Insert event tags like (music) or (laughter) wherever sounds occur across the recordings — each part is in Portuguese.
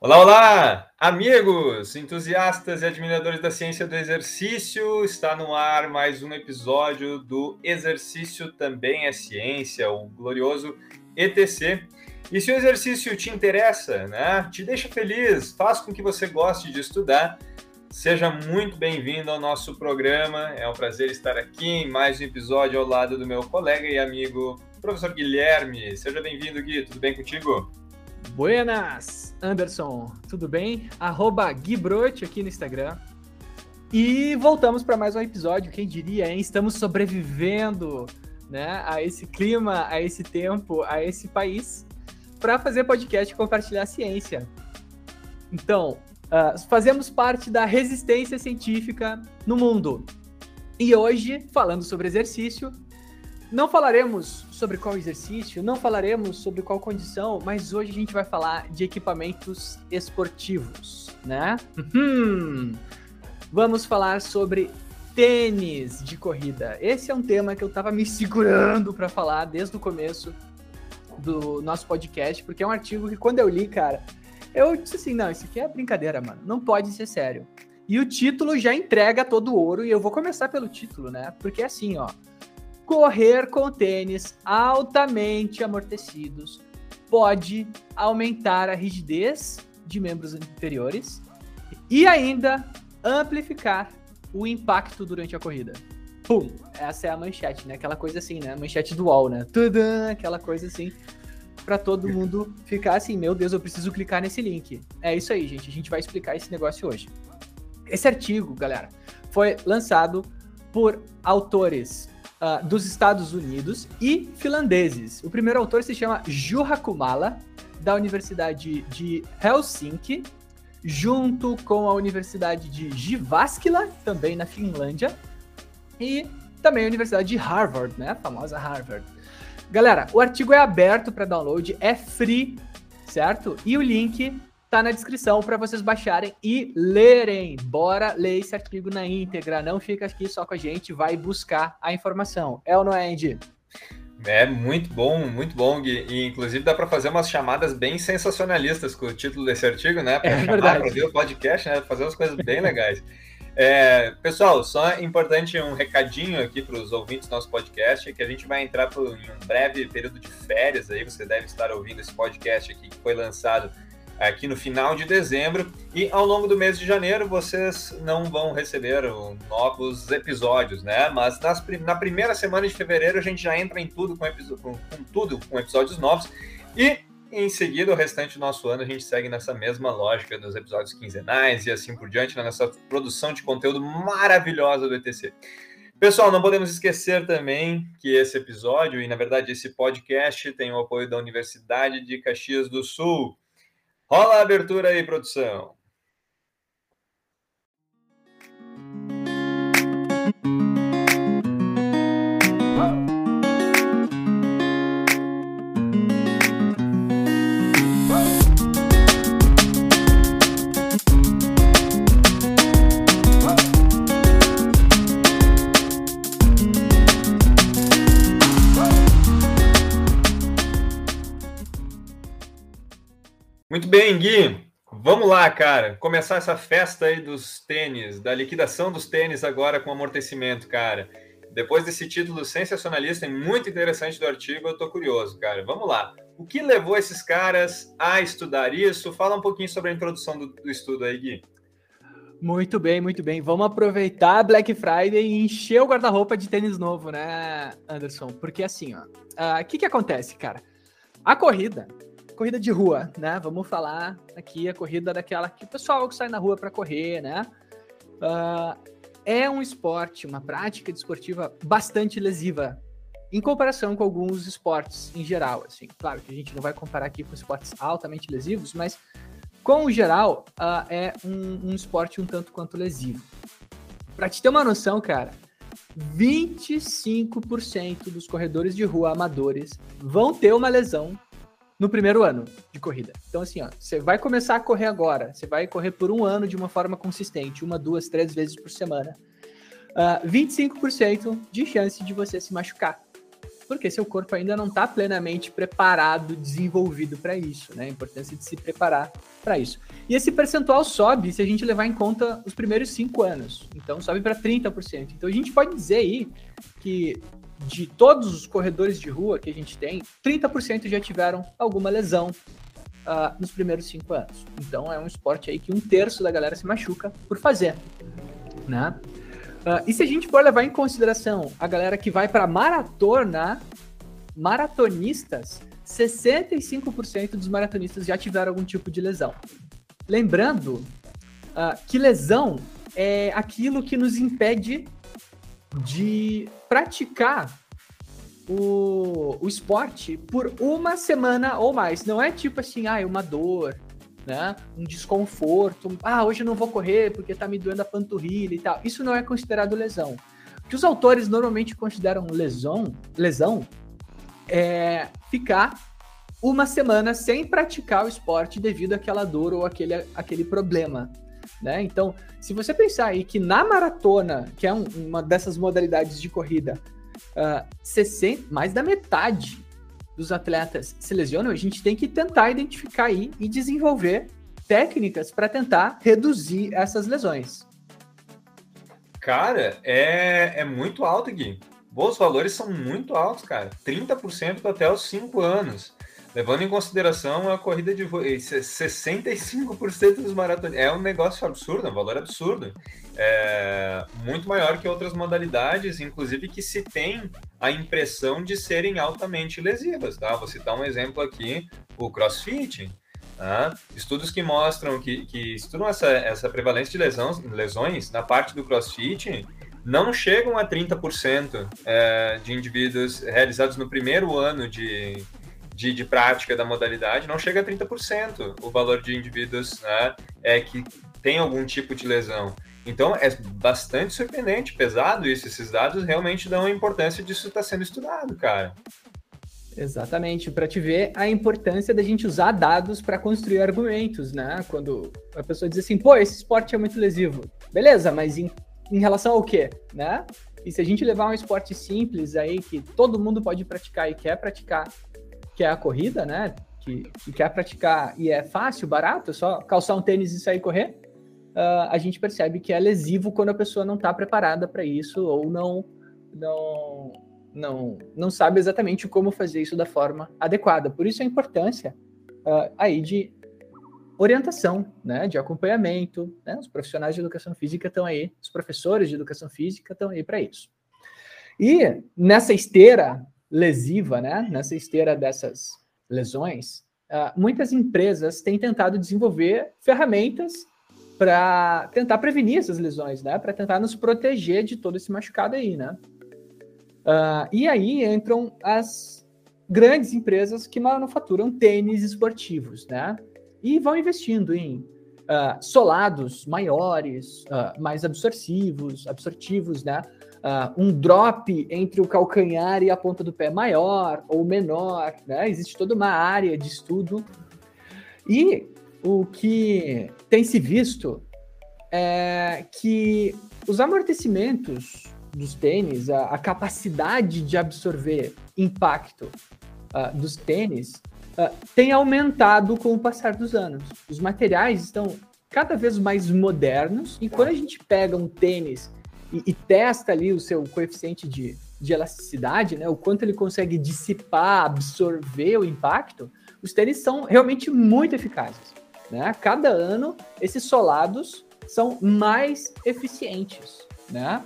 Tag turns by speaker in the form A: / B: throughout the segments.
A: Olá, olá, amigos, entusiastas e admiradores da ciência do exercício. Está no ar mais um episódio do Exercício Também é Ciência, o glorioso ETC. E se o exercício te interessa, né, te deixa feliz, faz com que você goste de estudar, seja muito bem-vindo ao nosso programa. É um prazer estar aqui em mais um episódio ao lado do meu colega e amigo, professor Guilherme. Seja bem-vindo, Gui. Tudo bem contigo?
B: Buenas, Anderson, tudo bem? Arroba Guibrote aqui no Instagram. E voltamos para mais um episódio, quem diria, hein? Estamos sobrevivendo né, a esse clima, a esse tempo, a esse país, para fazer podcast e compartilhar ciência. Então, uh, fazemos parte da resistência científica no mundo. E hoje, falando sobre exercício, não falaremos sobre qual exercício, não falaremos sobre qual condição, mas hoje a gente vai falar de equipamentos esportivos, né? Uhum. Vamos falar sobre tênis de corrida. Esse é um tema que eu tava me segurando para falar desde o começo do nosso podcast, porque é um artigo que quando eu li, cara, eu disse assim, não, isso aqui é brincadeira, mano, não pode ser sério. E o título já entrega todo o ouro, e eu vou começar pelo título, né? Porque é assim, ó, correr com tênis altamente amortecidos pode aumentar a rigidez de membros inferiores e ainda amplificar o impacto durante a corrida. Pum! Essa é a manchete, né? Aquela coisa assim, né? Manchete do UOL, né? Tudã, aquela coisa assim, para todo mundo ficar assim, meu Deus, eu preciso clicar nesse link. É isso aí, gente. A gente vai explicar esse negócio hoje. Esse artigo, galera, foi lançado por autores uh, dos Estados Unidos e finlandeses. O primeiro autor se chama Juha Kumala, da Universidade de Helsinki, junto com a Universidade de Jyväskylä, também na Finlândia, e também a Universidade de Harvard, né? A famosa Harvard. Galera, o artigo é aberto para download, é free, certo? E o link tá na descrição para vocês baixarem e lerem. Bora ler esse artigo na íntegra. Não fica aqui só com a gente, vai buscar a informação. É ou não é, Andy?
A: É muito bom, muito bom, Gui. E inclusive dá para fazer umas chamadas bem sensacionalistas com o título desse artigo, né? Para
B: é chamar para
A: ver o podcast, né? Fazer umas coisas bem legais. É, pessoal, só importante um recadinho aqui para os ouvintes do nosso podcast, que a gente vai entrar por, em um breve período de férias aí, você deve estar ouvindo esse podcast aqui que foi lançado aqui no final de dezembro e ao longo do mês de janeiro vocês não vão receber novos episódios, né? Mas nas, na primeira semana de fevereiro a gente já entra em tudo com, com, com tudo com episódios novos e em seguida, o restante do nosso ano, a gente segue nessa mesma lógica dos episódios quinzenais e assim por diante, nessa produção de conteúdo maravilhosa do ETC. Pessoal, não podemos esquecer também que esse episódio, e na verdade esse podcast, tem o apoio da Universidade de Caxias do Sul. Rola a abertura aí, produção. Muito bem, Gui. Vamos lá, cara. Começar essa festa aí dos tênis, da liquidação dos tênis agora com amortecimento, cara. Depois desse título sensacionalista e muito interessante do artigo, eu tô curioso, cara. Vamos lá. O que levou esses caras a estudar isso? Fala um pouquinho sobre a introdução do, do estudo aí, Gui.
B: Muito bem, muito bem. Vamos aproveitar Black Friday e encher o guarda-roupa de tênis novo, né, Anderson? Porque assim, ó, ah, o uh, que que acontece, cara? A corrida, corrida de rua, né? Vamos falar aqui a corrida daquela que o pessoal que sai na rua para correr, né? Uh, é um esporte, uma prática desportiva bastante lesiva em comparação com alguns esportes em geral, assim. Claro que a gente não vai comparar aqui com esportes altamente lesivos, mas com o geral uh, é um, um esporte um tanto quanto lesivo. Para te ter uma noção, cara, 25% dos corredores de rua amadores vão ter uma lesão no primeiro ano de corrida. Então, assim, ó, você vai começar a correr agora, você vai correr por um ano de uma forma consistente, uma, duas, três vezes por semana. Uh, ah, 25% de chance de você se machucar. Porque seu corpo ainda não está plenamente preparado, desenvolvido para isso, né? A importância de se preparar para isso. E esse percentual sobe se a gente levar em conta os primeiros cinco anos. Então, sobe para 30%. Então, a gente pode dizer aí que de todos os corredores de rua que a gente tem, 30% já tiveram alguma lesão uh, nos primeiros cinco anos. Então é um esporte aí que um terço da galera se machuca por fazer, né? Uh, e se a gente for levar em consideração a galera que vai para maratona, maratonistas, 65% dos maratonistas já tiveram algum tipo de lesão. Lembrando uh, que lesão é aquilo que nos impede de praticar o, o esporte por uma semana ou mais. Não é tipo assim, ah, uma dor, né? Um desconforto. Ah, hoje eu não vou correr porque tá me doendo a panturrilha e tal. Isso não é considerado lesão. O que os autores normalmente consideram lesão, lesão é ficar uma semana sem praticar o esporte devido àquela dor ou aquele, aquele problema. Né? Então, se você pensar aí que na maratona, que é um, uma dessas modalidades de corrida, uh, ah, 60, mais da metade dos atletas se lesionam, a gente tem que tentar identificar aí e desenvolver técnicas para tentar reduzir essas lesões.
A: Cara, é, é muito alto, Gui. Os valores são muito altos, cara. 30% até os 5 anos. Levando em consideração a corrida de 65% dos maratonistas. É um negócio absurdo, é um valor absurdo. É muito maior que outras modalidades, inclusive que se tem a impressão de serem altamente lesivas. Tá? Vou citar um exemplo aqui, o CrossFit. Tá? Estudos que mostram que, que estudam essa, essa prevalência de lesões, lesões na parte do CrossFit não chegam a 30% é, de indivíduos realizados no primeiro ano de, de, de, prática da modalidade, não chega a 30% o valor de indivíduos né, é, que tem algum tipo de lesão. Então é bastante surpreendente, pesado isso. Esses dados realmente dão a importância disso estar sendo estudado, cara.
B: Exatamente, para te ver a importância da gente usar dados para construir argumentos, né? Quando a pessoa diz assim, pô, esse esporte é muito lesivo. Beleza, mas em, em relação ao quê, né? E se a gente levar um esporte simples aí que todo mundo pode praticar e quer praticar que é a corrida, né? Que, que quer praticar e é fácil, barato, é só calçar um tênis e sair correr, uh, a gente percebe que é lesivo quando a pessoa não está preparada para isso ou não, não, não, não sabe exatamente como fazer isso da forma adequada. Por isso a importância uh, aí de orientação, né, de acompanhamento. Né? Os profissionais de educação física estão aí, os professores de educação física estão aí para isso. E nessa esteira lesiva, né, nessa esteira dessas lesões, uh, muitas empresas têm tentado desenvolver ferramentas para tentar prevenir essas lesões, né, para tentar nos proteger de todo esse machucado aí, né. Uh, e aí entram as grandes empresas que manufaturam tênis esportivos, né, e vão investindo em uh, solados maiores, mais absortivos, absortivos, né, uh, um drop entre o calcanhar e a ponta do pé maior ou menor, né? Existe toda uma área de estudo. E o que tem se visto é que os amortecimentos dos tênis, a, a capacidade de absorver impacto uh, dos tênis, uh, tem aumentado com o passar dos anos. Os materiais estão cada vez mais modernos, e quando a gente pega um tênis e, e testa ali o seu coeficiente de, de elasticidade, né, o quanto ele consegue dissipar, absorver o impacto, os tênis são realmente muito eficazes. Né? Cada ano, esses solados são mais eficientes. Né?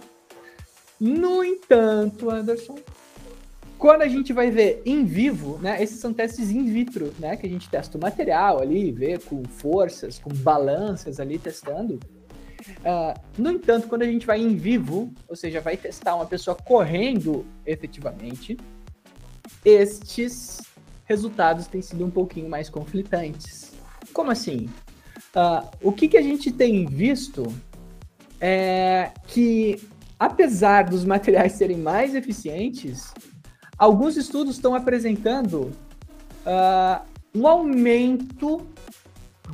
B: No entanto, Anderson, quando a gente vai ver em vivo, né, esses são testes in vitro, né, que a gente testa o material ali, vê com forças, com balanças ali testando. Uh, no entanto, quando a gente vai em vivo, ou seja, vai testar uma pessoa correndo efetivamente, estes resultados têm sido um pouquinho mais conflitantes. Como assim? Uh, o que, que a gente tem visto é que apesar dos materiais serem mais eficientes, alguns estudos estão apresentando uh, um aumento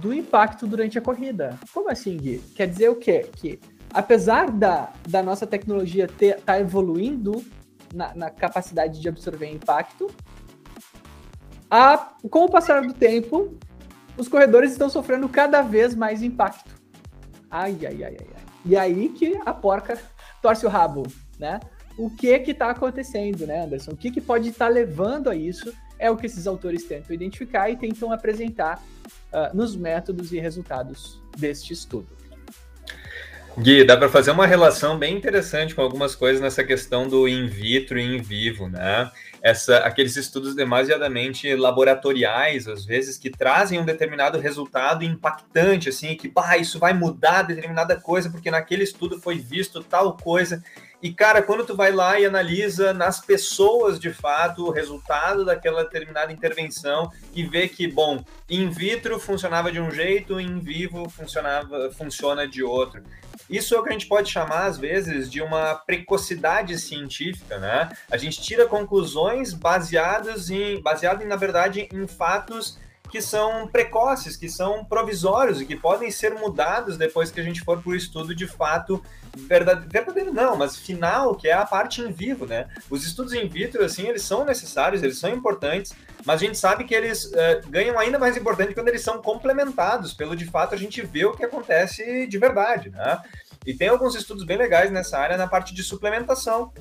B: do impacto durante a corrida. Como assim, Gui? Quer dizer o quê? Que apesar da, da nossa tecnologia estar tá evoluindo na, na, capacidade de absorver impacto, a, com o passar do tempo, os corredores estão sofrendo cada vez mais impacto. Ai, ai, ai, ai. E aí que a porca torce o rabo, né? O que que está acontecendo, né, Anderson? O que que pode estar tá levando a isso? É o que esses autores tentam identificar e tentam apresentar uh, nos métodos e resultados deste estudo.
A: Gui, dá para fazer uma relação bem interessante com algumas coisas nessa questão do in vitro e in vivo, né? Essa, aqueles estudos demasiadamente laboratoriais, às vezes, que trazem um determinado resultado impactante, assim, que, bah, isso vai mudar determinada coisa, porque naquele estudo foi visto tal coisa, e, cara, quando tu vai lá e analisa nas pessoas de fato o resultado daquela determinada intervenção e vê que, bom, in vitro funcionava de um jeito, in vivo funcionava, funciona de outro. Isso é o que a gente pode chamar, às vezes, de uma precocidade científica, né? A gente tira conclusões baseadas em, baseado, na verdade, em fatos que são precoces, que são provisórios e que podem ser mudados depois que a gente for para o estudo de fato verdadeiro, verdadeiro não, mas final, que é a parte em vivo, né? Os estudos in vitro, assim, eles são necessários, eles são importantes, mas a gente sabe que eles uh, ganham ainda mais importante quando eles são complementados, pelo de fato a gente vê o que acontece de verdade, né? E tem alguns estudos bem legais nessa área na parte de suplementação,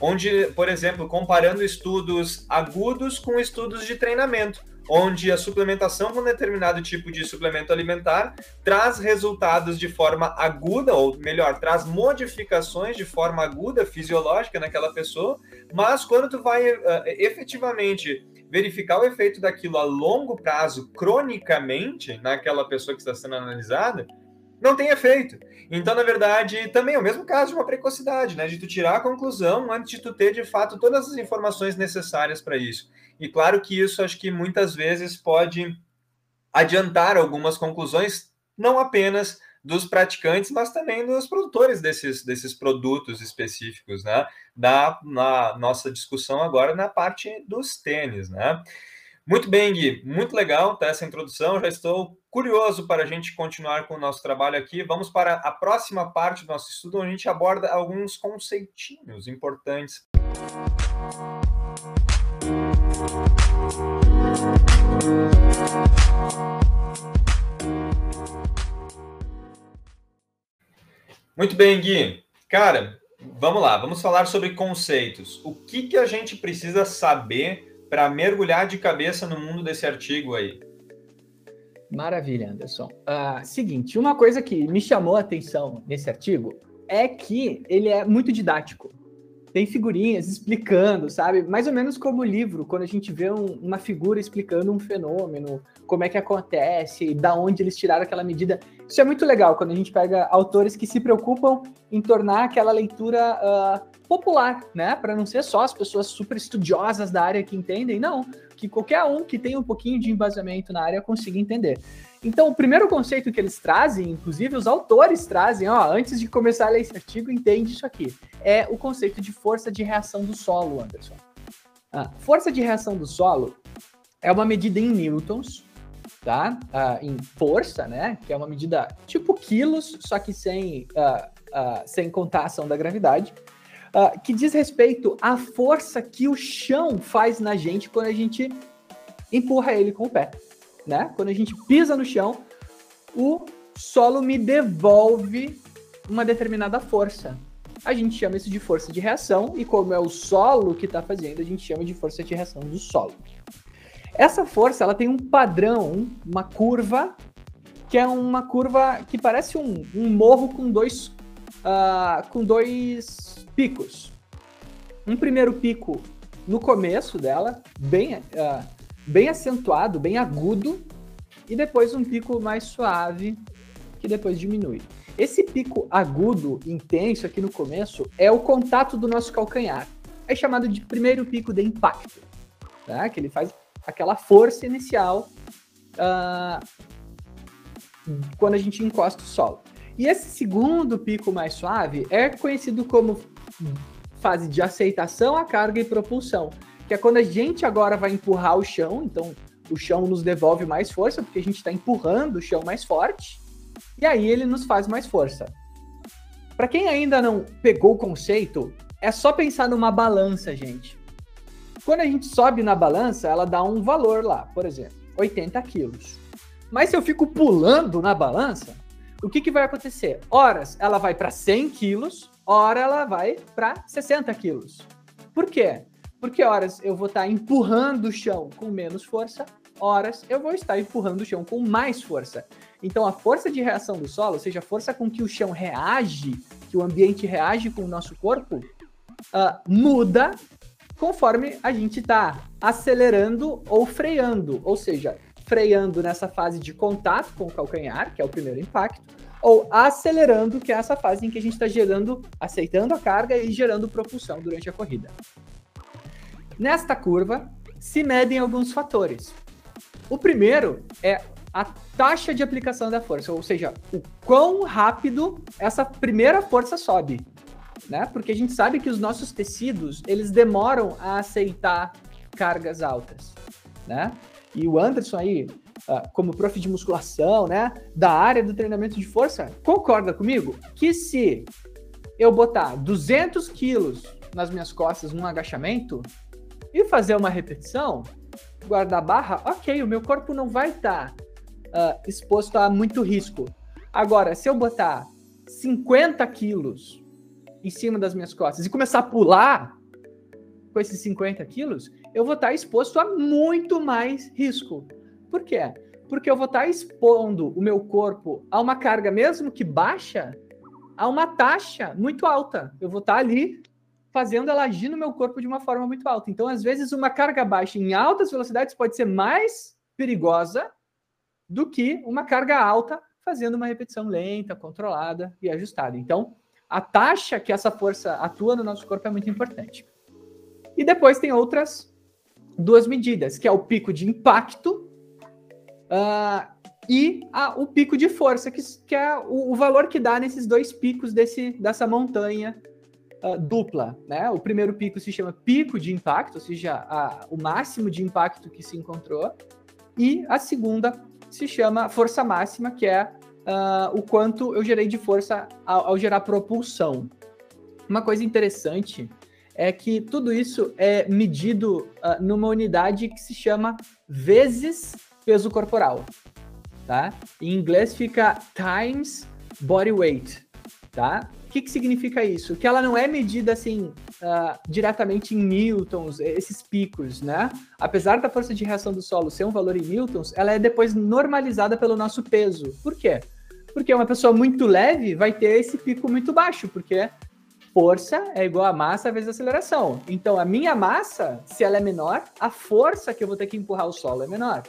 A: onde, por exemplo, comparando estudos agudos com estudos de treinamento onde a suplementação com determinado tipo de suplemento alimentar traz resultados de forma aguda, ou melhor, traz modificações de forma aguda, fisiológica naquela pessoa, mas quando tu vai uh, efetivamente verificar o efeito daquilo a longo prazo, cronicamente, naquela pessoa que está sendo analisada, não tem efeito. Então, na verdade, também é o mesmo caso de uma precocidade, né? De tu tirar a conclusão antes de tu ter, de fato, todas as informações necessárias para isso. E claro que isso acho que muitas vezes pode adiantar algumas conclusões, não apenas dos praticantes, mas também dos produtores desses, desses produtos específicos, né? Da, na nossa discussão agora na parte dos tênis, né? Muito bem, Gui, muito legal tá, essa introdução. Já estou curioso para a gente continuar com o nosso trabalho aqui. Vamos para a próxima parte do nosso estudo, onde a gente aborda alguns conceitinhos importantes. Muito bem, Gui. Cara, vamos lá, vamos falar sobre conceitos. O que, que a gente precisa saber para mergulhar de cabeça no mundo desse artigo aí?
B: Maravilha, Anderson. Uh, seguinte, uma coisa que me chamou a atenção nesse artigo é que ele é muito didático tem figurinhas explicando, sabe? Mais ou menos como o livro, quando a gente vê um, uma figura explicando um fenômeno, como é que acontece, da onde eles tiraram aquela medida. Isso é muito legal quando a gente pega autores que se preocupam em tornar aquela leitura uh, popular, né? Para não ser só as pessoas super estudiosas da área que entendem, não. Que qualquer um que tenha um pouquinho de embasamento na área consiga entender. Então, o primeiro conceito que eles trazem, inclusive os autores trazem, ó, antes de começar a ler esse artigo, entende isso aqui. É o conceito de força de reação do solo, Anderson. Ah, força de reação do solo é uma medida em newtons, tá? Ah, em força, né? Que é uma medida tipo quilos, só que sem, ah, ah sem contar a ação da gravidade. Ah, que diz respeito à força que o chão faz na gente quando a gente empurra ele com o pé né? Quando a gente pisa no chão, o solo me devolve uma determinada força. A gente chama isso de força de reação, e como é o solo que está fazendo, a gente chama de força de reação do solo. Essa força ela tem um padrão, uma curva, que é uma curva que parece um, um morro com dois, uh, com dois picos. Um primeiro pico no começo dela, bem uh, bem acentuado, bem agudo, e depois um pico mais suave, que depois diminui. Esse pico agudo, intenso aqui no começo, é o contato do nosso calcanhar. É chamado de primeiro pico de impacto, tá? que ele faz aquela força inicial uh, quando a gente encosta o solo. E esse segundo pico mais suave é conhecido como fase de aceitação à carga e propulsão, que é quando a gente agora vai empurrar o chão, então o chão nos devolve mais força, porque a gente está empurrando o chão mais forte, e aí ele nos faz mais força. Para quem ainda não pegou o conceito, é só pensar numa balança, gente. Quando a gente sobe na balança, ela dá um valor lá, por exemplo, 80 quilos. Mas se eu fico pulando na balança, o que, que vai acontecer? Horas ela vai para 100 quilos, hora ela vai para 60 quilos. Por quê? Porque horas eu vou estar tá empurrando o chão com menos força, horas eu vou estar empurrando o chão com mais força. Então a força de reação do solo, ou seja, a força com que o chão reage, que o ambiente reage com o nosso corpo, uh, muda conforme a gente está acelerando ou freando, ou seja, freando nessa fase de contato com o calcanhar, que é o primeiro impacto, ou acelerando, que é essa fase em que a gente está gerando, aceitando a carga e gerando propulsão durante a corrida. Nesta curva, se medem alguns fatores. O primeiro é a taxa de aplicação da força, ou seja, o quão rápido essa primeira força sobe né? Porque a gente sabe que os nossos tecidos, eles demoram a aceitar cargas altas, né? E o Anderson aí, uh, como prof de musculação, né, da área do treinamento de força, concorda comigo que se eu botar 200 quilos nas minhas costas num agachamento e fazer uma repetição, guardar barra, ok, o meu corpo não vai estar tá, uh, exposto a muito risco. Agora, se eu botar 50 quilos em cima das minhas costas e começar a pular com esses 50 quilos, eu vou estar exposto a muito mais risco. Por quê? Porque eu vou estar expondo o meu corpo a uma carga, mesmo que baixa, a uma taxa muito alta. Eu vou estar ali fazendo ela agir no meu corpo de uma forma muito alta. Então, às vezes, uma carga baixa em altas velocidades pode ser mais perigosa do que uma carga alta fazendo uma repetição lenta, controlada e ajustada. Então, a taxa que essa força atua no nosso corpo é muito importante. E depois tem outras duas medidas, que é o pico de impacto uh, e a, o pico de força, que, que é o, o, valor que dá nesses dois picos desse, dessa montanha uh, dupla. Né? O primeiro pico se chama pico de impacto, ou seja, a, o máximo de impacto que se encontrou, e a segunda se chama força máxima, que é uh, o quanto eu gerei de força ao, ao gerar propulsão. Uma coisa interessante é que tudo isso é medido uh, numa unidade que se chama vezes peso corporal, tá? Em inglês fica times body weight, tá? O que, que significa isso? Que ela não é medida assim uh, diretamente em newtons, esses picos, né? Apesar da força de reação do solo ser um valor em newtons, ela é depois normalizada pelo nosso peso. Por quê? Porque uma pessoa muito leve vai ter esse pico muito baixo, porque força é igual a massa vezes aceleração. Então, a minha massa, se ela é menor, a força que eu vou ter que empurrar o solo é menor.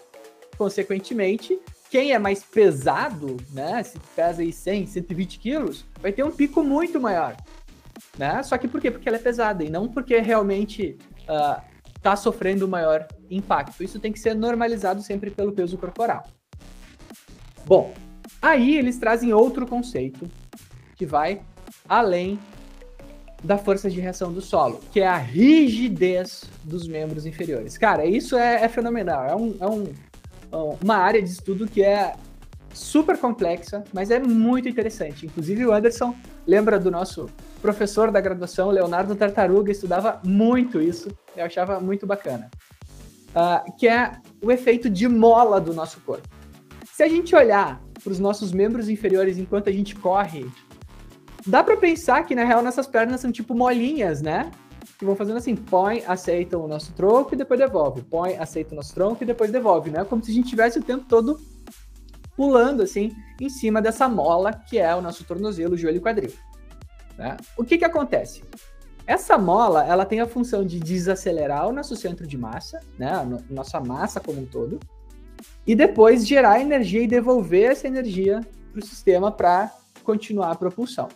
B: Consequentemente, quem é mais pesado, né, se pesa aí 100, 120 quilos, vai ter um pico muito maior. Né? Só que por quê? Porque ela é pesada e não porque realmente está uh, sofrendo maior impacto. Isso tem que ser normalizado sempre pelo peso corporal. Bom, Aí eles trazem outro conceito que vai além da força de reação do solo, que é a rigidez dos membros inferiores. Cara, isso é, é fenomenal. É, um, é um, uma área de estudo que é super complexa, mas é muito interessante. Inclusive, o Anderson lembra do nosso professor da graduação, Leonardo Tartaruga, estudava muito isso, eu achava muito bacana. Uh, que é o efeito de mola do nosso corpo. Se a gente olhar para os nossos membros inferiores enquanto a gente corre, dá para pensar que na real nossas pernas são tipo molinhas, né? Que vão fazendo assim, põe, aceita o nosso tronco e depois devolve, põe, aceita o nosso tronco e depois devolve, né? Como se a gente tivesse o tempo todo pulando assim em cima dessa mola que é o nosso tornozelo, joelho e quadril. Né? O que que acontece? Essa mola, ela tem a função de desacelerar o nosso centro de massa, né? A nossa massa como um todo, e depois gerar energia e devolver essa energia para o sistema para continuar a propulsão.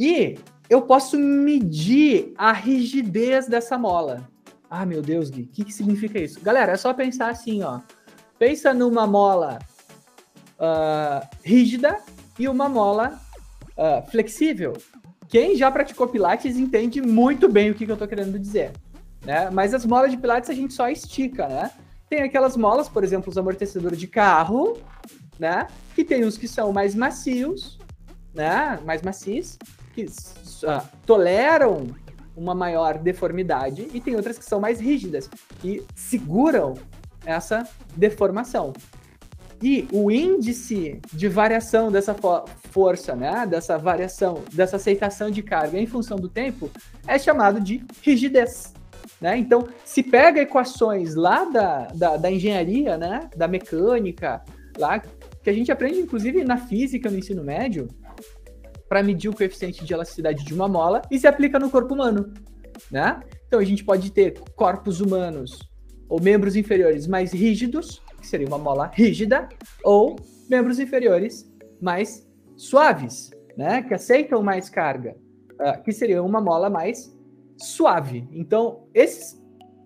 B: E eu posso medir a rigidez dessa mola. Ah, meu Deus, Gui, o que, que significa isso? Galera, é só pensar assim, ó. Pensa numa mola uh, rígida e uma mola uh, flexível. Quem já praticou Pilates entende muito bem o que, que eu estou querendo dizer. Né? Mas as molas de Pilates a gente só estica, né? Tem aquelas molas, por exemplo, os amortecedores de carro, né? Que tem uns que são mais macios, né? Mais macios, que uh, toleram uma maior deformidade, e tem outras que são mais rígidas, que seguram essa deformação. E o índice de variação dessa fo força, né, dessa variação, dessa aceitação de carga em função do tempo, é chamado de rigidez. Né? Então, se pega equações lá da, da, da engenharia, né, da mecânica, lá que a gente aprende inclusive na física no ensino médio, para medir o coeficiente de elasticidade de uma mola e se aplica no corpo humano, né? Então a gente pode ter corpos humanos ou membros inferiores mais rígidos que seria uma mola rígida, ou membros inferiores mais suaves, né, que aceitam mais carga, uh, que seria uma mola mais suave. Então, esses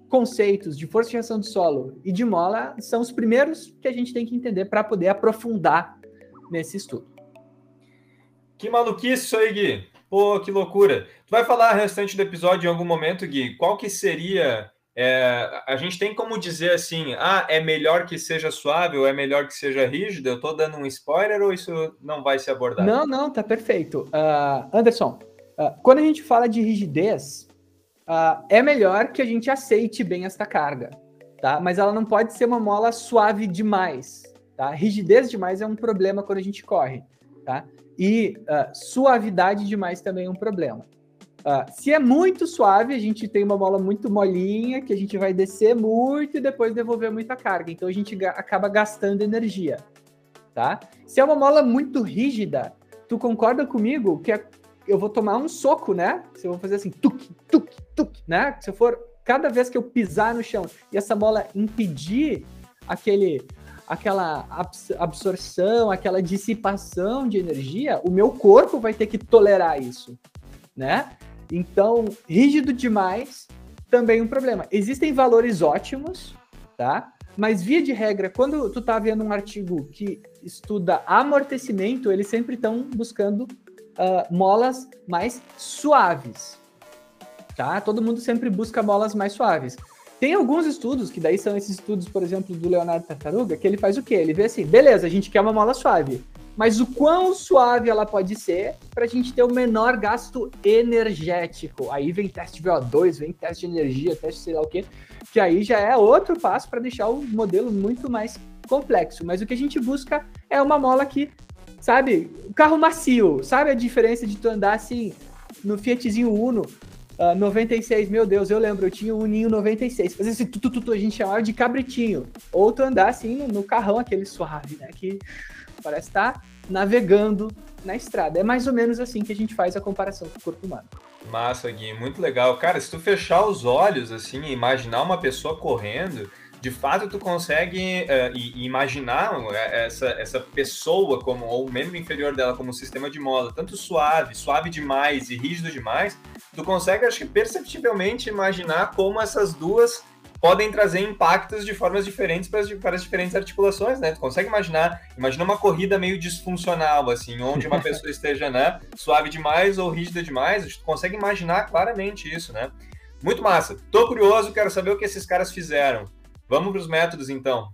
B: conceitos de força de reação do solo e de mola são os primeiros que a gente tem que entender para poder aprofundar nesse estudo.
A: Que maluquice isso aí, Gui. Pô, que loucura. Tu vai falar restante do episódio em algum momento, Gui, qual que seria é, a gente tem como dizer assim, ah, é melhor que seja suave ou é melhor que seja rígido? Eu estou dando um spoiler ou isso não vai ser abordado?
B: Não, não, tá perfeito. Uh, Anderson, uh, quando a gente fala de rigidez, uh, é melhor que a gente aceite bem esta carga, tá? Mas ela não pode ser uma mola suave demais, tá? Rigidez demais é um problema quando a gente corre, tá? E suavidade demais também é um problema. Uh, se é muito suave, a gente tem uma mola muito molinha, que a gente vai descer muito e depois devolver muita carga. Então a gente ga acaba gastando energia, tá? Se é uma mola muito rígida, tu concorda comigo que é, eu vou tomar um soco, né? Se eu vou fazer assim, tuk, tuk, tuk, né? Se eu for cada vez que eu pisar no chão e essa mola impedir aquele aquela absorção, aquela dissipação de energia, o meu corpo vai ter que tolerar isso, né? Então, rígido demais também um problema. Existem valores ótimos, tá? Mas via de regra, quando tu tá vendo um artigo que estuda amortecimento, eles sempre estão buscando uh, molas mais suaves, tá? Todo mundo sempre busca molas mais suaves. Tem alguns estudos, que daí são esses estudos, por exemplo, do Leonardo Tartaruga, que ele faz o quê? Ele vê assim, beleza, a gente quer uma mola suave mas o quão suave ela pode ser para a gente ter o menor gasto energético. Aí vem teste de VO2, vem teste de energia, teste sei lá o quê, que aí já é outro passo para deixar o modelo muito mais complexo. Mas o que a gente busca é uma mola que, sabe, carro macio, sabe a diferença de tu andar assim no Fiatzinho Uno Uh, ah, 96, meu Deus, eu lembro, eu tinha um Ninho 96. Fazia esse tututu, tu, tu, a gente chamava de cabritinho. Ou tu andar assim no, no carrão, aquele suave, né? Que parece estar tá navegando na estrada. É mais ou menos assim que a gente faz a comparação com o corpo humano.
A: Massa, Gui, muito legal. Cara, se tu fechar os olhos assim e imaginar uma pessoa correndo, de fato tu consegue uh, imaginar essa, essa pessoa como ou o membro inferior dela como um sistema de mola, tanto suave, suave demais e rígido demais, tu consegue acho que perceptivelmente imaginar como essas duas podem trazer impactos de formas diferentes para as, para as diferentes articulações, né? Tu consegue imaginar, imagina uma corrida meio disfuncional, assim, onde uma pessoa (laughs) esteja, né, suave demais ou rígida demais, tu consegue imaginar claramente isso, né? Muito massa. Tô curioso, quero saber o que esses caras fizeram. Vamos para os métodos, então.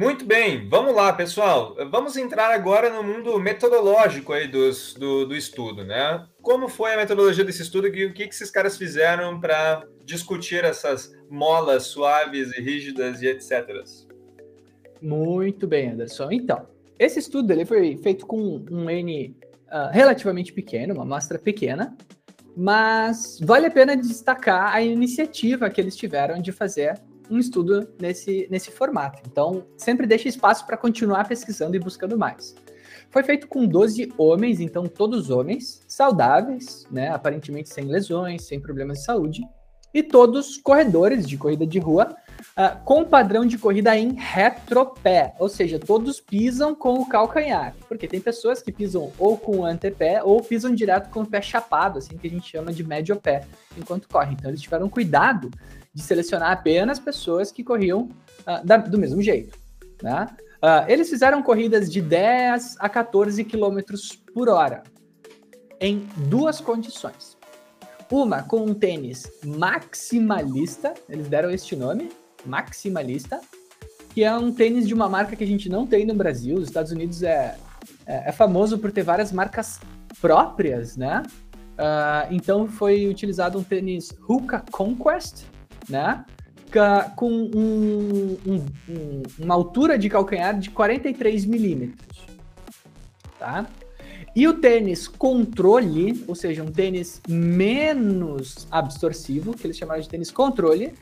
A: Muito bem, vamos lá, pessoal. Vamos entrar agora no mundo metodológico aí dos, do, do estudo, né? Como foi a metodologia desse estudo e o que, que esses caras fizeram para discutir essas molas suaves e rígidas e etc.
B: Muito bem, Anderson. Então, esse estudo ele foi feito com um N uh, relativamente pequeno, uma amostra pequena, mas vale a pena destacar a iniciativa que eles tiveram de fazer um estudo nesse, nesse formato. Então, sempre deixa espaço para continuar pesquisando e buscando mais. Foi feito com 12 homens, então todos homens, saudáveis, né, aparentemente sem lesões, sem problemas de saúde, e todos corredores de corrida de rua, uh, com padrão de corrida em retropé, ou seja, todos pisam com o calcanhar, porque tem pessoas que pisam ou com o antepé ou pisam direto com o pé chapado, assim que a gente chama de médio pé, enquanto correm. Então eles tiveram cuidado de selecionar apenas pessoas que corriam uh, da, do mesmo jeito, né? Uh, eles fizeram corridas de 10 a 14 km por hora em duas condições. Uma com um tênis maximalista, eles deram este nome, maximalista, que é um tênis de uma marca que a gente não tem no Brasil. Os Estados Unidos é, é, é famoso por ter várias marcas próprias, né? Uh, então foi utilizado um tênis Hoka Conquest, né? Com um, um, um, uma altura de calcanhar de 43 milímetros, tá? E o tênis controle, ou seja, um tênis menos absorsivo, que eles chamaram de tênis controle,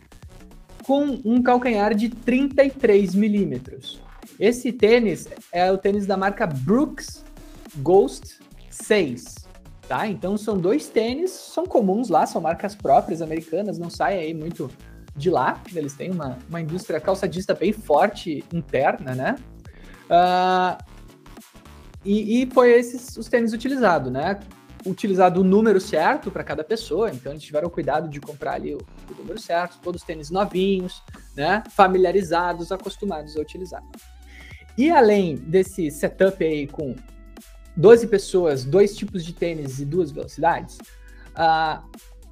B: com um calcanhar de 33 milímetros. Esse tênis é o tênis da marca Brooks Ghost 6, tá? Então são dois tênis, são comuns lá, são marcas próprias americanas, não saem aí muito de lá, eles têm uma, uma indústria calçadista bem forte interna, né? Uh, e, e, foi esses os tênis utilizados, né? Utilizado o número certo para cada pessoa, então eles tiveram cuidado de comprar ali o, o, número certo, todos os tênis novinhos, né? Familiarizados, acostumados a utilizar. E além desse setup aí com 12 pessoas, dois tipos de tênis e duas velocidades, uh,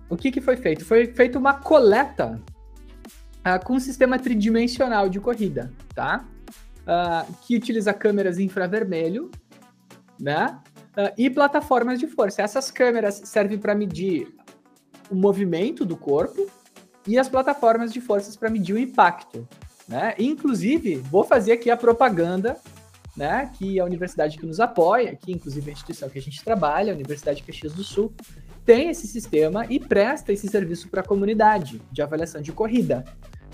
B: o que, que foi feito? Foi feita uma coleta uh, com um sistema tridimensional de corrida, tá? Uh, que utiliza câmeras infravermelho né? Uh, e plataformas de força. Essas câmeras servem para medir o movimento do corpo e as plataformas de forças para medir o impacto. Né? Inclusive, vou fazer aqui a propaganda, né? Que a universidade que nos apoia, que inclusive a instituição que a gente trabalha, a Universidade de Caxias do Sul, tem esse sistema e presta esse serviço para a comunidade de avaliação de corrida.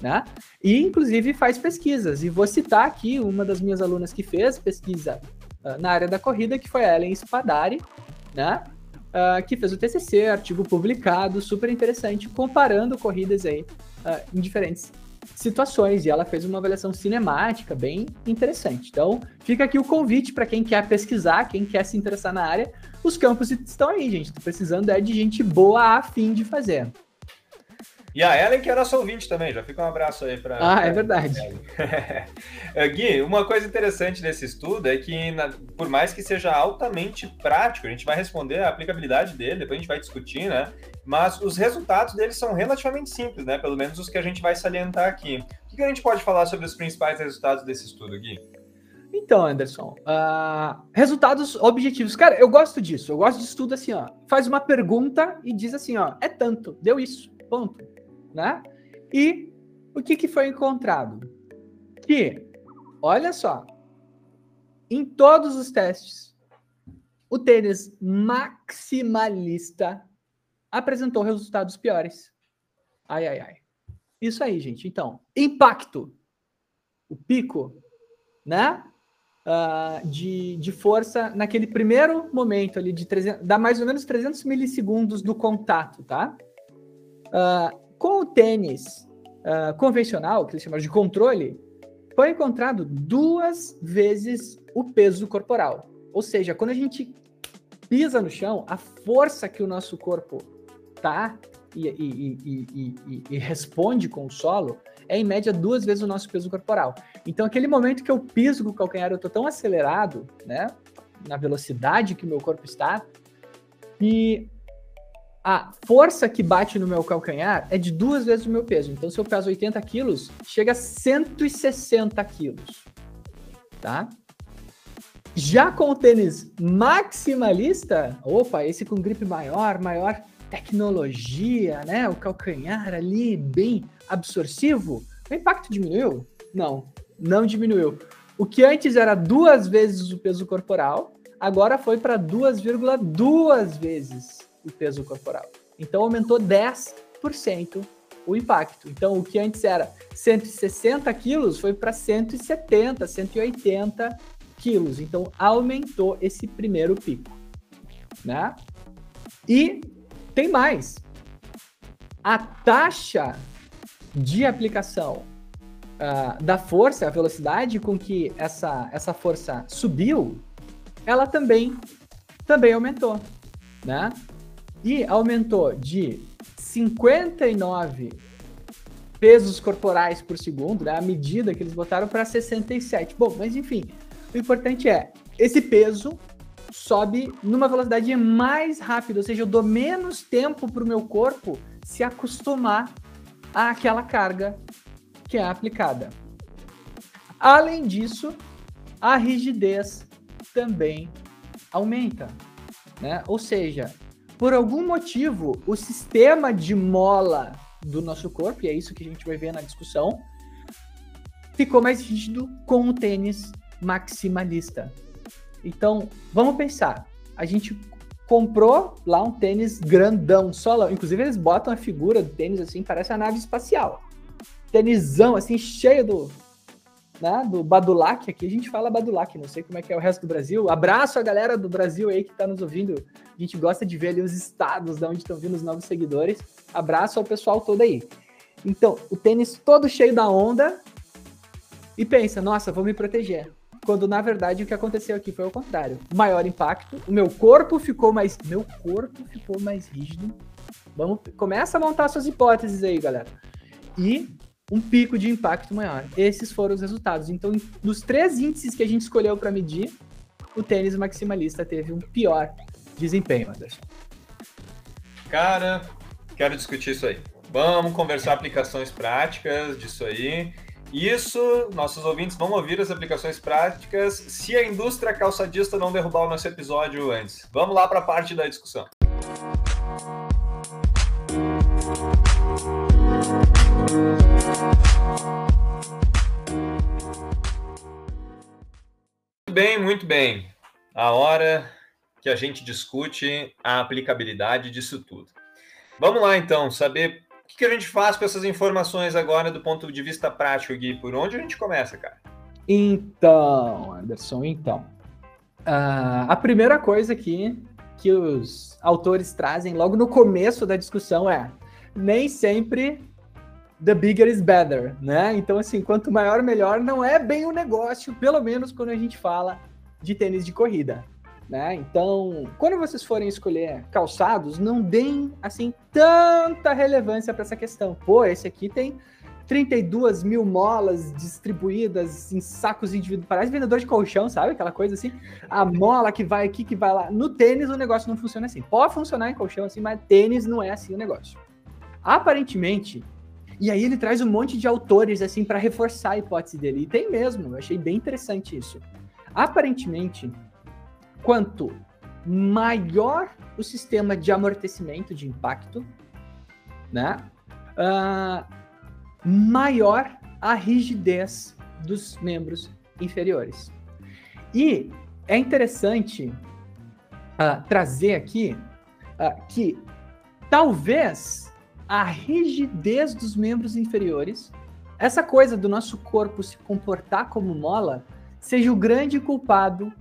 B: Né? E inclusive faz pesquisas. E vou citar aqui uma das minhas alunas que fez pesquisa uh, na área da corrida, que foi a Ellen Spadari, né? Uh, que fez o TCC, artigo publicado, super interessante, comparando corridas aí uh, em diferentes situações. E ela fez uma avaliação cinemática bem interessante. Então, fica aqui o convite para quem quer pesquisar, quem quer se interessar na área. Os campos estão aí, gente. Estou precisando é de gente boa a fim de fazer.
A: E a Ellen, que é nossa ouvinte também, já fica um abraço aí para.
B: Ah, é verdade. (laughs)
A: É, Gui, uma coisa interessante desse estudo é que, na, por mais que seja altamente prático, a gente vai responder a aplicabilidade dele, depois a gente vai discutir, né? Mas os resultados dele são relativamente simples, né? Pelo menos os que a gente vai salientar aqui. O que a gente pode falar sobre os principais resultados desse estudo, Gui?
B: Então, Anderson, uh, resultados objetivos. Cara, eu gosto disso. Eu gosto de estudo assim, ó. Faz uma pergunta e diz assim, ó, é tanto, deu isso, ponto né? E o que, que foi encontrado? Que, olha só, em todos os testes, o tênis maximalista apresentou resultados piores. Ai, ai, ai. Isso aí, gente. Então, impacto. O pico, né? Uh, de, de força naquele primeiro momento ali, de 300, dá mais ou menos 300 milissegundos do contato, tá? Uh, com o tênis uh, convencional, que eles chamam de controle, foi encontrado duas vezes o peso corporal. Ou seja, quando a gente pisa no chão, a força que o nosso corpo tá e, e, e, e, responde com o solo é em média duas vezes o nosso peso corporal. Então, aquele momento que eu piso com o calcanhar, eu tô tão acelerado, né, na velocidade que meu corpo está, e a força que bate no meu calcanhar é de duas vezes o meu peso. Então, se eu peso 80 quilos, chega a 160 quilos, tá? Já com o tênis maximalista, opa, esse com gripe maior, maior tecnologia, né? O calcanhar ali bem absortivo, o impacto diminuiu? Não, não diminuiu. O que antes era duas vezes o peso corporal, agora foi para 2,2 vezes o peso corporal. Então aumentou 10% o impacto. Então o que antes era 160 quilos foi para 170, 180 quilos. Então aumentou esse primeiro pico, né? E tem mais. A taxa de aplicação uh, da força, a velocidade com que essa, essa força subiu, ela também, também aumentou, né? E aumentou de 59 pesos corporais por segundo, né, a medida que eles botaram para 67. Bom, mas enfim, o importante é, esse peso sobe numa velocidade mais rápida, ou seja, eu dou menos tempo para o meu corpo se acostumar àquela carga que é aplicada. Além disso, a rigidez também aumenta, né? Ou seja, por algum motivo, o sistema de mola do nosso corpo, e é isso que a gente vai ver na discussão, ficou mais rígido com o tênis maximalista. Então, vamos pensar. A gente comprou lá um tênis grandão, solão. Inclusive, eles botam a figura do tênis assim, parece a nave espacial. Tênisão, assim, cheio do, né, do Badulac. Aqui a gente fala Badulac, não sei como é que é o resto do Brasil. Abraço a galera do Brasil aí que está nos ouvindo. A gente gosta de ver ali os estados de onde estão vindo os novos seguidores. Abraço ao pessoal todo aí. Então, o tênis todo cheio da onda. E pensa, nossa, vou me proteger quando na verdade o que aconteceu aqui foi o contrário. Maior impacto, o meu corpo ficou mais, meu corpo ficou mais rígido. Vamos, começa a montar suas hipóteses aí, galera. E um pico de impacto maior. Esses foram os resultados. Então, dos três índices que a gente escolheu para medir, o tênis maximalista teve um pior desempenho, Anderson.
A: Cara, quero discutir isso aí. Vamos conversar aplicações práticas disso aí. Isso, nossos ouvintes vão ouvir as aplicações práticas se a indústria calçadista não derrubar o nosso episódio antes. Vamos lá para a parte da discussão. Muito bem, muito bem. A hora que a gente discute a aplicabilidade disso tudo. Vamos lá então, saber que, que a gente faz com essas informações agora do ponto de vista prático, Gui? Por onde a gente começa, cara?
B: Então, Anderson, então. Uh, a primeira coisa aqui que os autores trazem logo no começo da discussão é nem sempre the bigger is better, né? Então, assim, quanto maior, melhor não é bem o negócio, pelo menos quando a gente fala de tênis de corrida. Né? Então, quando vocês forem escolher calçados, não deem assim tanta relevância para essa questão. Pô, esse aqui tem 32 mil molas distribuídas em sacos individuais. Parece vendedor de colchão, sabe? Aquela coisa assim. A mola que vai aqui, que vai lá. No tênis, o negócio não funciona assim. Pode funcionar em colchão assim, mas tênis não é assim o negócio. Aparentemente, e aí ele traz um monte de autores assim para reforçar a hipótese dele. E tem mesmo, eu achei bem interessante isso. Aparentemente, quanto maior o sistema de amortecimento de impacto, né? Uh, maior a rigidez dos membros inferiores. E é interessante uh, trazer aqui uh, que talvez a rigidez dos membros inferiores, essa coisa do nosso corpo se comportar como mola, seja o grande culpado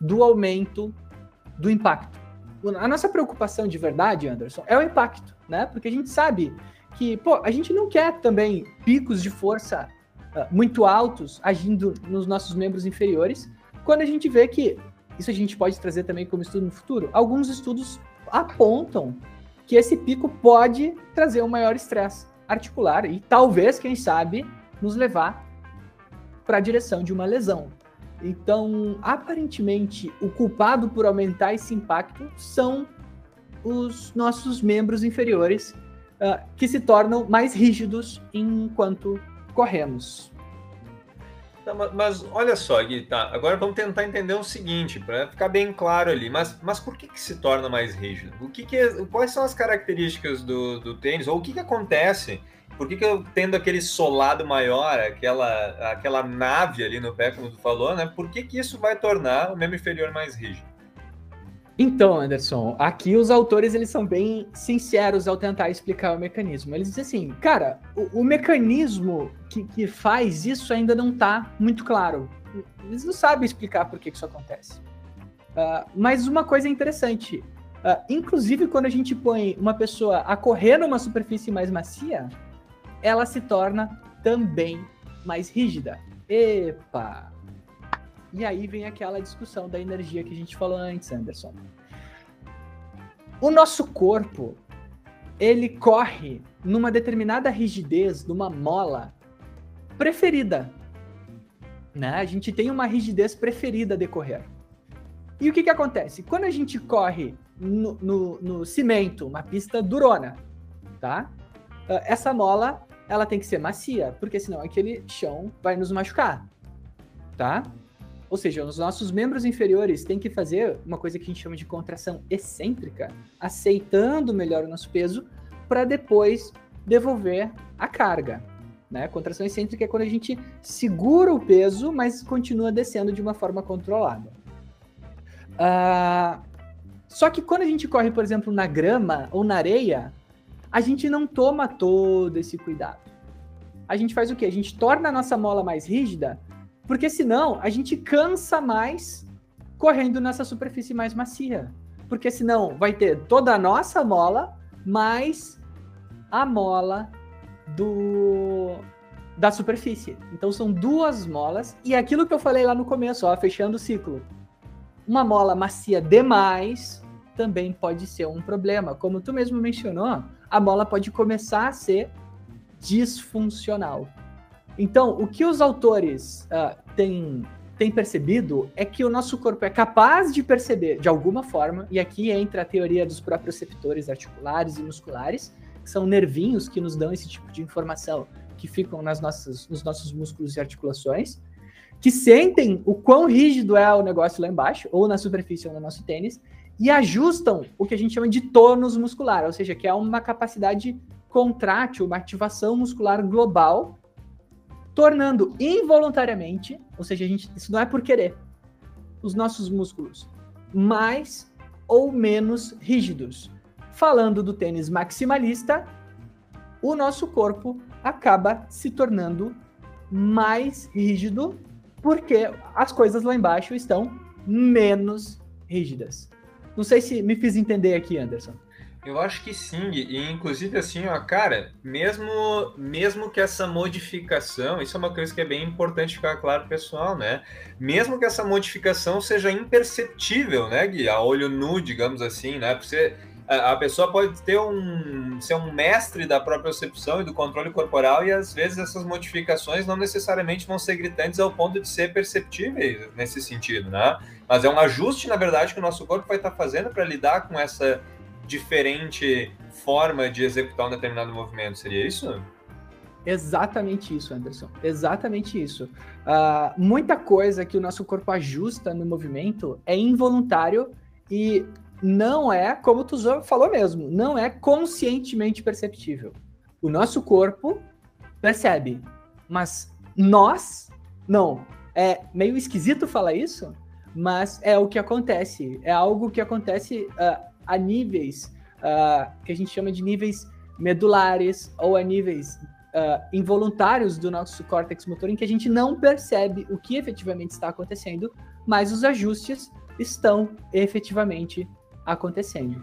B: do aumento do impacto. A nossa preocupação de verdade, Anderson, é o impacto, né? Porque a gente sabe que, pô, a gente não quer também picos de força uh, muito altos agindo nos nossos membros inferiores, quando a gente vê que isso a gente pode trazer também como estudo no futuro. Alguns estudos apontam que esse pico pode trazer um maior estresse articular e talvez, quem sabe, nos levar para a direção de uma lesão. Então, aparentemente, o culpado por aumentar esse impacto são os nossos membros inferiores, uh, que se tornam mais rígidos enquanto corremos.
A: Mas olha só, Gui, tá, agora vamos tentar entender o seguinte, para ficar bem claro ali. Mas, mas por que, que se torna mais rígido? O que, que é, quais são as características do, do tênis? Ou o que, que acontece por que, que eu tendo aquele solado maior, aquela, aquela nave ali no pé, como tu falou, né? Por que, que isso vai tornar o membro inferior mais rígido?
B: Então, Anderson, aqui os autores eles são bem sinceros ao tentar explicar o mecanismo. Eles dizem assim, cara, o, o mecanismo que, que faz isso ainda não está muito claro. Eles não sabem explicar por que, que isso acontece. Uh, mas uma coisa interessante, uh, inclusive quando a gente põe uma pessoa a correr numa superfície mais macia, ela se torna também mais rígida. Epa! E aí vem aquela discussão da energia que a gente falou antes, Anderson. O nosso corpo, ele corre numa determinada rigidez, numa mola preferida. Né? A gente tem uma rigidez preferida a decorrer. E o que, que acontece? Quando a gente corre no, no, no cimento, uma pista durona, tá? Ah, essa mola, ela tem que ser macia, porque senão aquele chão vai nos machucar, tá? Ou seja, os nossos membros inferiores têm que fazer uma coisa que a gente chama de contração excêntrica, aceitando melhor o nosso peso, para depois devolver a carga. Né? Contração excêntrica é quando a gente segura o peso, mas continua descendo de uma forma controlada. Uh, só que quando a gente corre, por exemplo, na grama ou na areia, a gente não toma todo esse cuidado. A gente faz o quê? A gente torna a nossa mola mais rígida porque senão a gente cansa mais correndo nessa superfície mais macia. Porque senão vai ter toda a nossa mola mais a mola do da superfície. Então são duas molas e aquilo que eu falei lá no começo, ó, fechando o ciclo. Uma mola macia demais também pode ser um problema. Como tu mesmo mencionou, a mola pode começar a ser disfuncional. Então, o que os autores uh, têm, têm percebido é que o nosso corpo é capaz de perceber de alguma forma, e aqui entra a teoria dos proprioceptores articulares e musculares, que são nervinhos que nos dão esse tipo de informação, que ficam nas nossas, nos nossos músculos e articulações, que sentem o quão rígido é o negócio lá embaixo, ou na superfície ou no nosso tênis, e ajustam o que a gente chama de tônus muscular, ou seja, que é uma capacidade contrátil, uma ativação muscular global tornando involuntariamente, ou seja, a gente, isso não é por querer, os nossos músculos mais ou menos rígidos. Falando do tênis maximalista, o nosso corpo acaba se tornando mais rígido porque as coisas lá embaixo estão menos rígidas. Não sei se me fiz entender aqui, Anderson.
A: Eu acho que sim, e inclusive assim, ó, cara, mesmo mesmo que essa modificação, isso é uma coisa que é bem importante ficar claro pessoal, né? Mesmo que essa modificação seja imperceptível, né, Gui, a olho nu, digamos assim, né? Porque a, a pessoa pode ter um ser um mestre da própria percepção e do controle corporal e às vezes essas modificações não necessariamente vão ser gritantes ao ponto de ser perceptíveis nesse sentido, né? Mas é um ajuste, na verdade, que o nosso corpo vai estar fazendo para lidar com essa diferente forma de executar um determinado movimento, seria isso?
B: Exatamente isso, Anderson. Exatamente isso. Uh, muita coisa que o nosso corpo ajusta no movimento é involuntário e não é, como tu falou mesmo, não é conscientemente perceptível. O nosso corpo percebe, mas nós não. É meio esquisito falar isso, mas é o que acontece. É algo que acontece uh, a níveis uh, que a gente chama de níveis medulares ou a níveis uh, involuntários do nosso córtex motor, em que a gente não percebe o que efetivamente está acontecendo, mas os ajustes estão efetivamente acontecendo.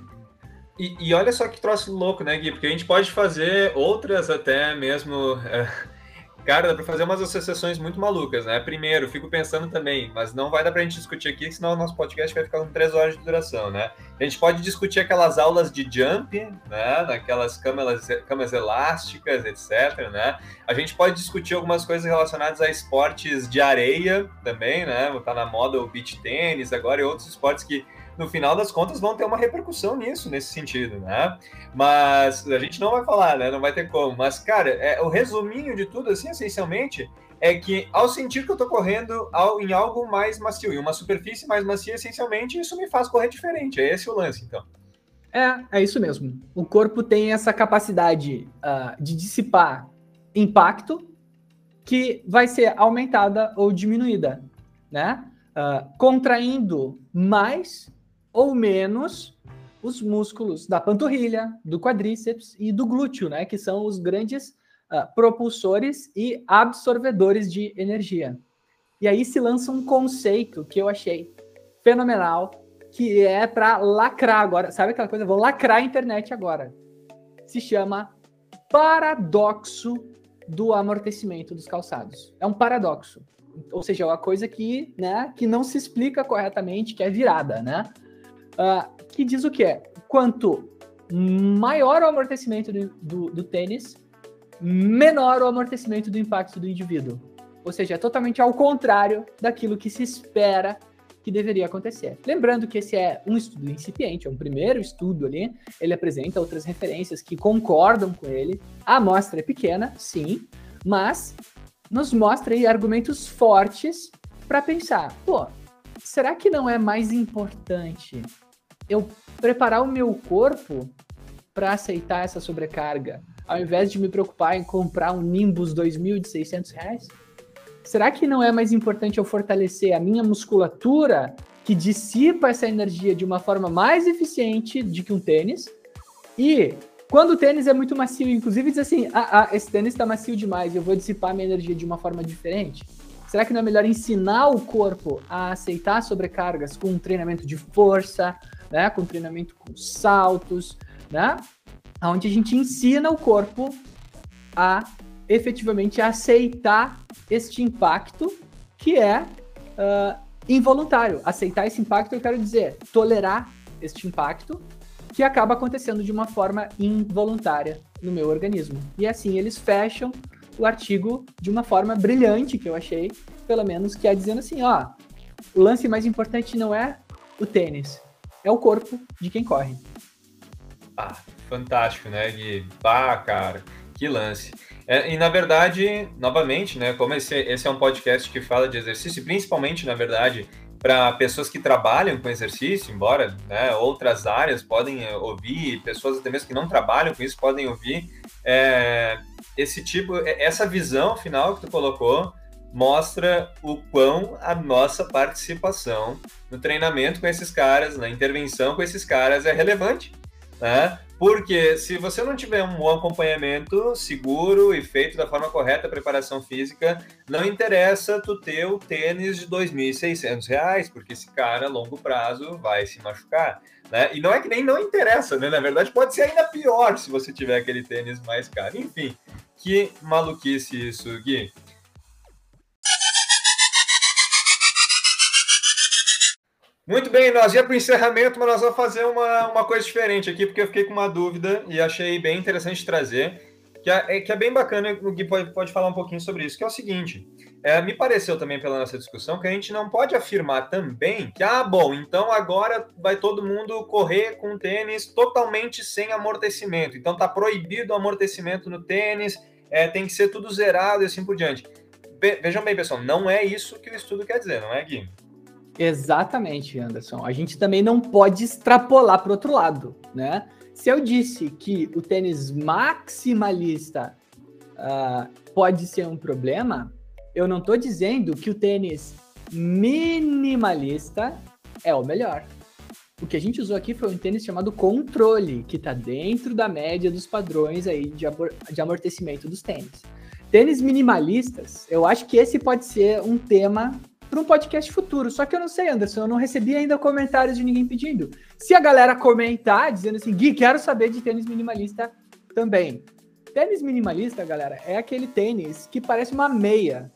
A: E, e olha só que troço louco, né, Gui? Porque a gente pode fazer outras até mesmo. Uh Cara, dá para fazer umas associações muito malucas, né? Primeiro, fico pensando também, mas não vai dar para a gente discutir aqui, senão o nosso podcast vai ficar com três horas de duração, né? A gente pode discutir aquelas aulas de jump, né? Naquelas camas, camas elásticas, etc, né? A gente pode discutir algumas coisas relacionadas a esportes de areia também, né? Tá na moda o beach tênis agora e outros esportes que no final das contas vão ter uma repercussão nisso, nesse sentido, né? Mas a gente não vai falar, né? Não vai ter como. Mas, cara, é, o resuminho de tudo, assim, essencialmente, é que ao sentir que eu tô correndo ao, em algo mais macio, em uma superfície mais macia, essencialmente, isso me faz correr diferente. É esse o lance, então.
B: É, é isso mesmo. O corpo tem essa capacidade uh, de dissipar impacto que vai ser aumentada ou diminuída, né? Uh, contraindo mais ou menos os músculos da panturrilha, do quadríceps e do glúteo, né? Que são os grandes uh, propulsores e absorvedores de energia. E aí se lança um conceito que eu achei fenomenal, que é para lacrar agora. Sabe aquela coisa? Vou lacrar a internet agora. Se chama paradoxo do amortecimento dos calçados. É um paradoxo. Ou seja, é uma coisa que, né, que não se explica corretamente, que é virada, né? Uh, que diz o quê? Quanto maior o amortecimento do, do, do tênis, menor o amortecimento do impacto do indivíduo. Ou seja, é totalmente ao contrário daquilo que se espera que deveria acontecer. Lembrando que esse é um estudo incipiente, é um primeiro estudo ali, ele apresenta outras referências que concordam com ele. A amostra é pequena, sim, mas nos mostra aí argumentos fortes para pensar, pô, será que não é mais importante eu preparar o meu corpo para aceitar essa sobrecarga, ao invés de me preocupar em comprar um Nimbus 2.600 reais? Será que não é mais importante eu fortalecer a minha musculatura, que dissipa essa energia de uma forma mais eficiente do que um tênis? E quando o tênis é muito macio, inclusive diz assim: ah, ah esse tênis está macio demais, eu vou dissipar minha energia de uma forma diferente. Será que não é melhor ensinar o corpo a aceitar sobrecargas com um treinamento de força, né, com treinamento com saltos, né, onde a gente ensina o corpo a efetivamente aceitar este impacto que é uh, involuntário. Aceitar esse impacto, eu quero dizer, tolerar este impacto que acaba acontecendo de uma forma involuntária no meu organismo. E assim eles fecham o artigo de uma forma brilhante, que eu achei, pelo menos, que é dizendo assim, ó, o lance mais importante não é o tênis, é o corpo de quem corre.
A: Ah, fantástico, né, Gui? Bah, cara, que lance. É, e na verdade, novamente, né, como esse, esse é um podcast que fala de exercício, principalmente, na verdade, para pessoas que trabalham com exercício, embora né, outras áreas podem eh, ouvir, pessoas até mesmo que não trabalham com isso podem ouvir, é, esse tipo, essa visão final que tu colocou mostra o quão a nossa participação no treinamento com esses caras, na intervenção com esses caras é relevante, né? Porque se você não tiver um bom acompanhamento seguro e feito da forma correta a preparação física, não interessa tu ter o tênis de R$ 2.600, porque esse cara a longo prazo vai se machucar. Né? E não é que nem não interessa, né? Na verdade, pode ser ainda pior se você tiver aquele tênis mais caro. Enfim, que maluquice isso, Gui. Muito bem, nós ia para o encerramento, mas nós vamos fazer uma, uma coisa diferente aqui, porque eu fiquei com uma dúvida e achei bem interessante trazer, que é, que é bem bacana, o Gui pode, pode falar um pouquinho sobre isso, que é o seguinte, é, me pareceu também pela nossa discussão que a gente não pode afirmar também que, ah, bom, então agora vai todo mundo correr com tênis totalmente sem amortecimento, então tá proibido o amortecimento no tênis, é, tem que ser tudo zerado e assim por diante. vejam bem, pessoal, não é isso que o estudo quer dizer, não é, Gui?
B: Exatamente, Anderson. A gente também não pode extrapolar para o outro lado, né? Se eu disse que o tênis maximalista uh, pode ser um problema, eu não estou dizendo que o tênis minimalista é o melhor. O que a gente usou aqui foi um tênis chamado controle, que está dentro da média dos padrões aí de, de amortecimento dos tênis. Tênis minimalistas, eu acho que esse pode ser um tema para um podcast futuro. Só que eu não sei, Anderson, eu não recebi ainda comentários de ninguém pedindo. Se a galera comentar dizendo assim, Gui, quero saber de tênis minimalista também. Tênis minimalista, galera, é aquele tênis que parece uma meia.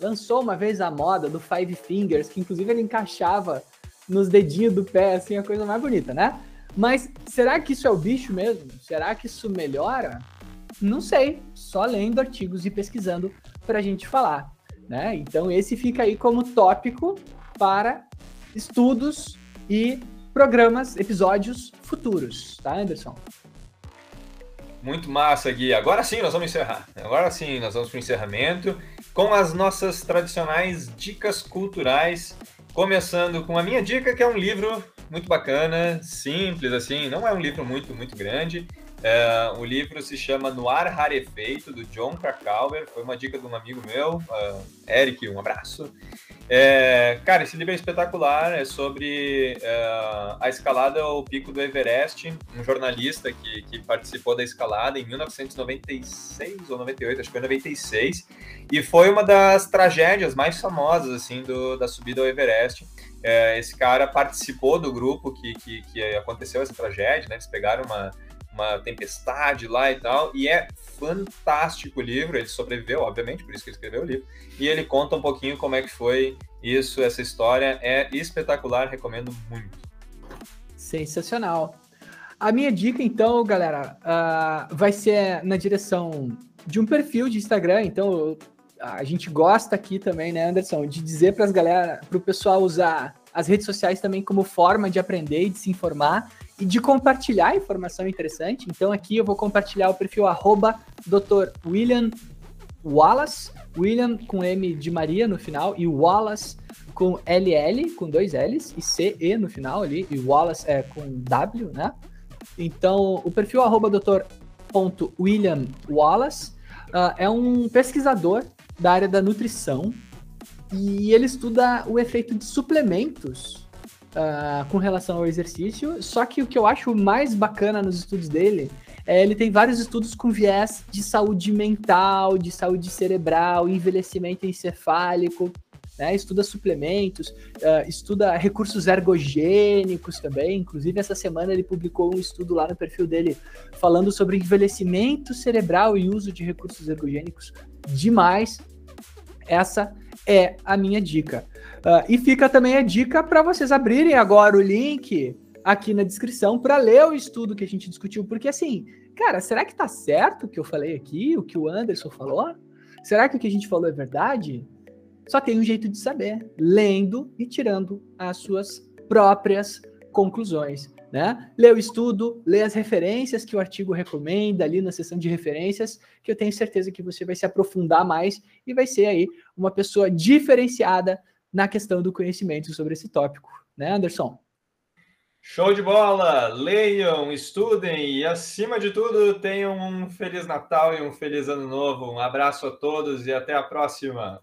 B: Lançou uma vez a moda do Five Fingers, que inclusive ele encaixava nos dedinhos do pé, assim, a coisa mais bonita, né? Mas será que isso é o bicho mesmo? Será que isso melhora? Não sei, só lendo artigos e pesquisando para a gente falar. Né? Então, esse fica aí como tópico para estudos e programas, episódios futuros, tá, Anderson?
A: Muito massa, Gui. Agora sim nós vamos encerrar. Agora sim nós vamos para o encerramento com as nossas tradicionais dicas culturais. Começando com a minha dica, que é um livro muito bacana, simples assim, não é um livro muito, muito grande, é, o livro se chama No Ar Rarefeito, do John Krakauer. Foi uma dica de um amigo meu, uh, Eric, um abraço. É, cara, esse livro é espetacular, é sobre uh, a escalada ao pico do Everest, um jornalista que, que, participou da escalada em 1996 ou 98, acho que foi 96, e foi uma das tragédias mais famosas, assim, do, da subida ao Everest. É, esse cara participou do grupo que, que, que aconteceu essa tragédia, né? Eles pegaram uma, uma tempestade lá e tal, e é fantástico o livro, ele sobreviveu, obviamente, por isso que ele escreveu o livro, e ele conta um pouquinho como é que foi isso, essa história, é espetacular, recomendo muito.
B: Sensacional. A minha dica, então, galera, uh, vai ser na direção de um perfil de Instagram, então a gente gosta aqui também, né, Anderson, de dizer para as galera, para o pessoal usar as redes sociais também como forma de aprender e de se informar e de compartilhar informação interessante. Então aqui eu vou compartilhar o perfil arroba Dr. William Wallace, William com M de Maria no final e Wallace com LL, com dois L's e CE no final ali, e Wallace é com W, né? Então o perfil arroba Dr. William Wallace uh, é um pesquisador da área da nutrição e ele estuda o efeito de suplementos uh, com relação ao exercício. Só que o que eu acho mais bacana nos estudos dele é ele tem vários estudos com viés de saúde mental, de saúde cerebral, envelhecimento encefálico. Né, estuda suplementos, uh, estuda recursos ergogênicos também. Inclusive, essa semana ele publicou um estudo lá no perfil dele falando sobre envelhecimento cerebral e uso de recursos ergogênicos. Demais. Essa é a minha dica. Uh, e fica também a dica para vocês abrirem agora o link aqui na descrição para ler o estudo que a gente discutiu, porque assim, cara, será que tá certo o que eu falei aqui, o que o Anderson falou? Será que o que a gente falou é verdade? Só tem um jeito de saber, lendo e tirando as suas próprias conclusões né? Lê o estudo, lê as referências que o artigo recomenda ali na seção de referências, que eu tenho certeza que você vai se aprofundar mais e vai ser aí uma pessoa diferenciada na questão do conhecimento sobre esse tópico, né, Anderson?
A: Show de bola! Leiam, estudem e, acima de tudo, tenham um Feliz Natal e um Feliz Ano Novo. Um abraço a todos e até a próxima!